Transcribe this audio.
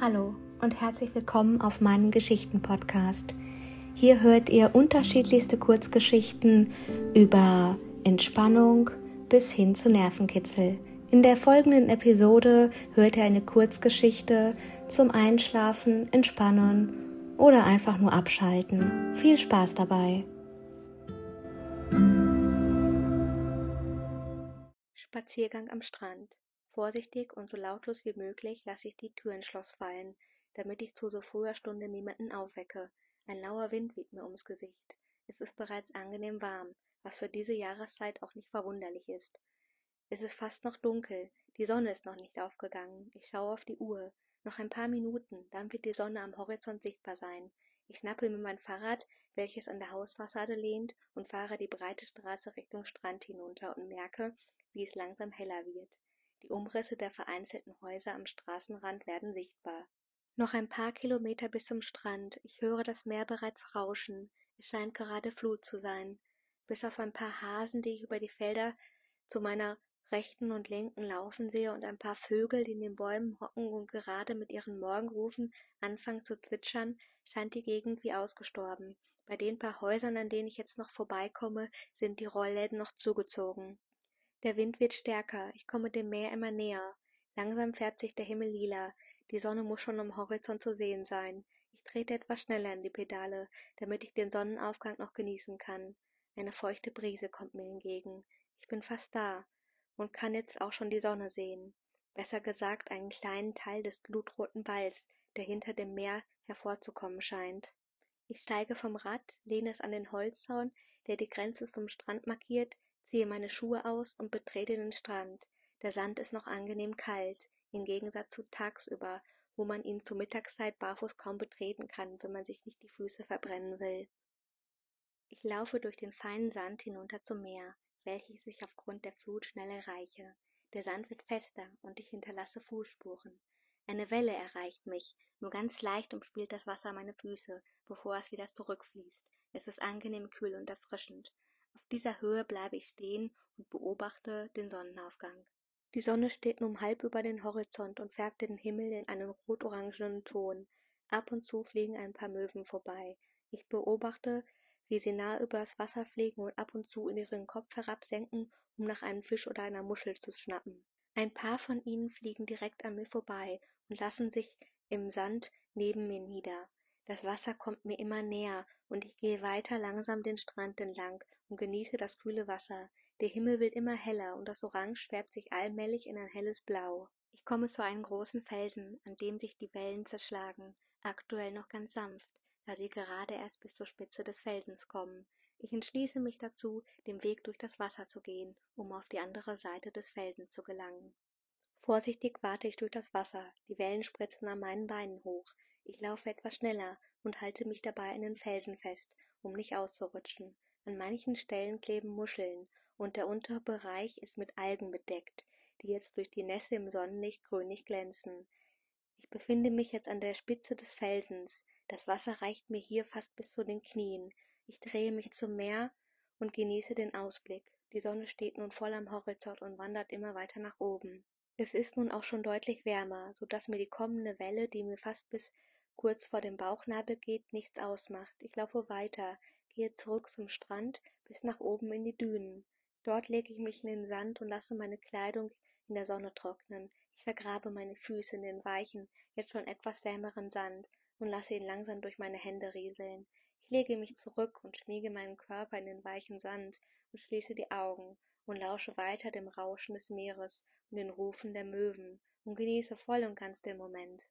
Hallo und herzlich willkommen auf meinem Geschichten-Podcast. Hier hört ihr unterschiedlichste Kurzgeschichten über Entspannung bis hin zu Nervenkitzel. In der folgenden Episode hört ihr eine Kurzgeschichte zum Einschlafen, Entspannen oder einfach nur abschalten. Viel Spaß dabei! Spaziergang am Strand. Vorsichtig und so lautlos wie möglich lasse ich die Tür ins Schloss fallen, damit ich zu so früher Stunde niemanden aufwecke. Ein lauer Wind weht mir ums Gesicht. Es ist bereits angenehm warm, was für diese Jahreszeit auch nicht verwunderlich ist. Es ist fast noch dunkel, die Sonne ist noch nicht aufgegangen. Ich schaue auf die Uhr. Noch ein paar Minuten, dann wird die Sonne am Horizont sichtbar sein. Ich schnappe mir mein Fahrrad, welches an der Hausfassade lehnt, und fahre die breite Straße Richtung Strand hinunter und merke, wie es langsam heller wird. Die Umrisse der vereinzelten Häuser am Straßenrand werden sichtbar. Noch ein paar Kilometer bis zum Strand. Ich höre das Meer bereits rauschen. Es scheint gerade Flut zu sein. Bis auf ein paar Hasen, die ich über die Felder zu meiner rechten und linken laufen sehe und ein paar Vögel, die in den Bäumen hocken und gerade mit ihren Morgenrufen anfangen zu zwitschern, scheint die Gegend wie ausgestorben. Bei den paar Häusern, an denen ich jetzt noch vorbeikomme, sind die Rollläden noch zugezogen. Der Wind wird stärker, ich komme dem Meer immer näher. Langsam färbt sich der Himmel lila, die Sonne muss schon am Horizont zu sehen sein. Ich trete etwas schneller in die Pedale, damit ich den Sonnenaufgang noch genießen kann. Eine feuchte Brise kommt mir entgegen. Ich bin fast da und kann jetzt auch schon die Sonne sehen. Besser gesagt einen kleinen Teil des blutroten Walls, der hinter dem Meer hervorzukommen scheint. Ich steige vom Rad, lehne es an den Holzzaun, der die Grenze zum Strand markiert, ziehe meine Schuhe aus und betrete den Strand. Der Sand ist noch angenehm kalt, im Gegensatz zu tagsüber, wo man ihn zur Mittagszeit barfuß kaum betreten kann, wenn man sich nicht die Füße verbrennen will. Ich laufe durch den feinen Sand hinunter zum Meer, welches ich aufgrund der Flut schnell erreiche. Der Sand wird fester und ich hinterlasse Fußspuren. Eine Welle erreicht mich, nur ganz leicht umspielt das Wasser meine Füße, bevor es wieder zurückfließt. Es ist angenehm kühl und erfrischend. Auf dieser Höhe bleibe ich stehen und beobachte den Sonnenaufgang. Die Sonne steht nun halb über den Horizont und färbt den Himmel in einen rot-orangenen Ton. Ab und zu fliegen ein paar Möwen vorbei. Ich beobachte, wie sie nah übers Wasser fliegen und ab und zu in ihren Kopf herabsenken, um nach einem Fisch oder einer Muschel zu schnappen. Ein paar von ihnen fliegen direkt an mir vorbei und lassen sich im Sand neben mir nieder. Das Wasser kommt mir immer näher, und ich gehe weiter langsam den Strand entlang und genieße das kühle Wasser. Der Himmel wird immer heller, und das Orange färbt sich allmählich in ein helles Blau. Ich komme zu einem großen Felsen, an dem sich die Wellen zerschlagen, aktuell noch ganz sanft, da sie gerade erst bis zur Spitze des Felsens kommen. Ich entschließe mich dazu, den Weg durch das Wasser zu gehen, um auf die andere Seite des Felsens zu gelangen. Vorsichtig warte ich durch das Wasser, die Wellen spritzen an meinen Beinen hoch, ich laufe etwas schneller und halte mich dabei an den Felsen fest, um nicht auszurutschen. An manchen Stellen kleben Muscheln, und der untere Bereich ist mit Algen bedeckt, die jetzt durch die Nässe im Sonnenlicht grünlich glänzen. Ich befinde mich jetzt an der Spitze des Felsens, das Wasser reicht mir hier fast bis zu den Knien. Ich drehe mich zum Meer und genieße den Ausblick. Die Sonne steht nun voll am Horizont und wandert immer weiter nach oben. Es ist nun auch schon deutlich wärmer, so dass mir die kommende Welle, die mir fast bis kurz vor dem Bauchnabel geht, nichts ausmacht. Ich laufe weiter, gehe zurück zum Strand bis nach oben in die Dünen. Dort lege ich mich in den Sand und lasse meine Kleidung in der Sonne trocknen. Ich vergrabe meine Füße in den weichen, jetzt schon etwas wärmeren Sand und lasse ihn langsam durch meine Hände rieseln. Ich lege mich zurück und schmiege meinen Körper in den weichen Sand und schließe die Augen und lausche weiter dem Rauschen des Meeres und den Rufen der Möwen und genieße voll und ganz den Moment.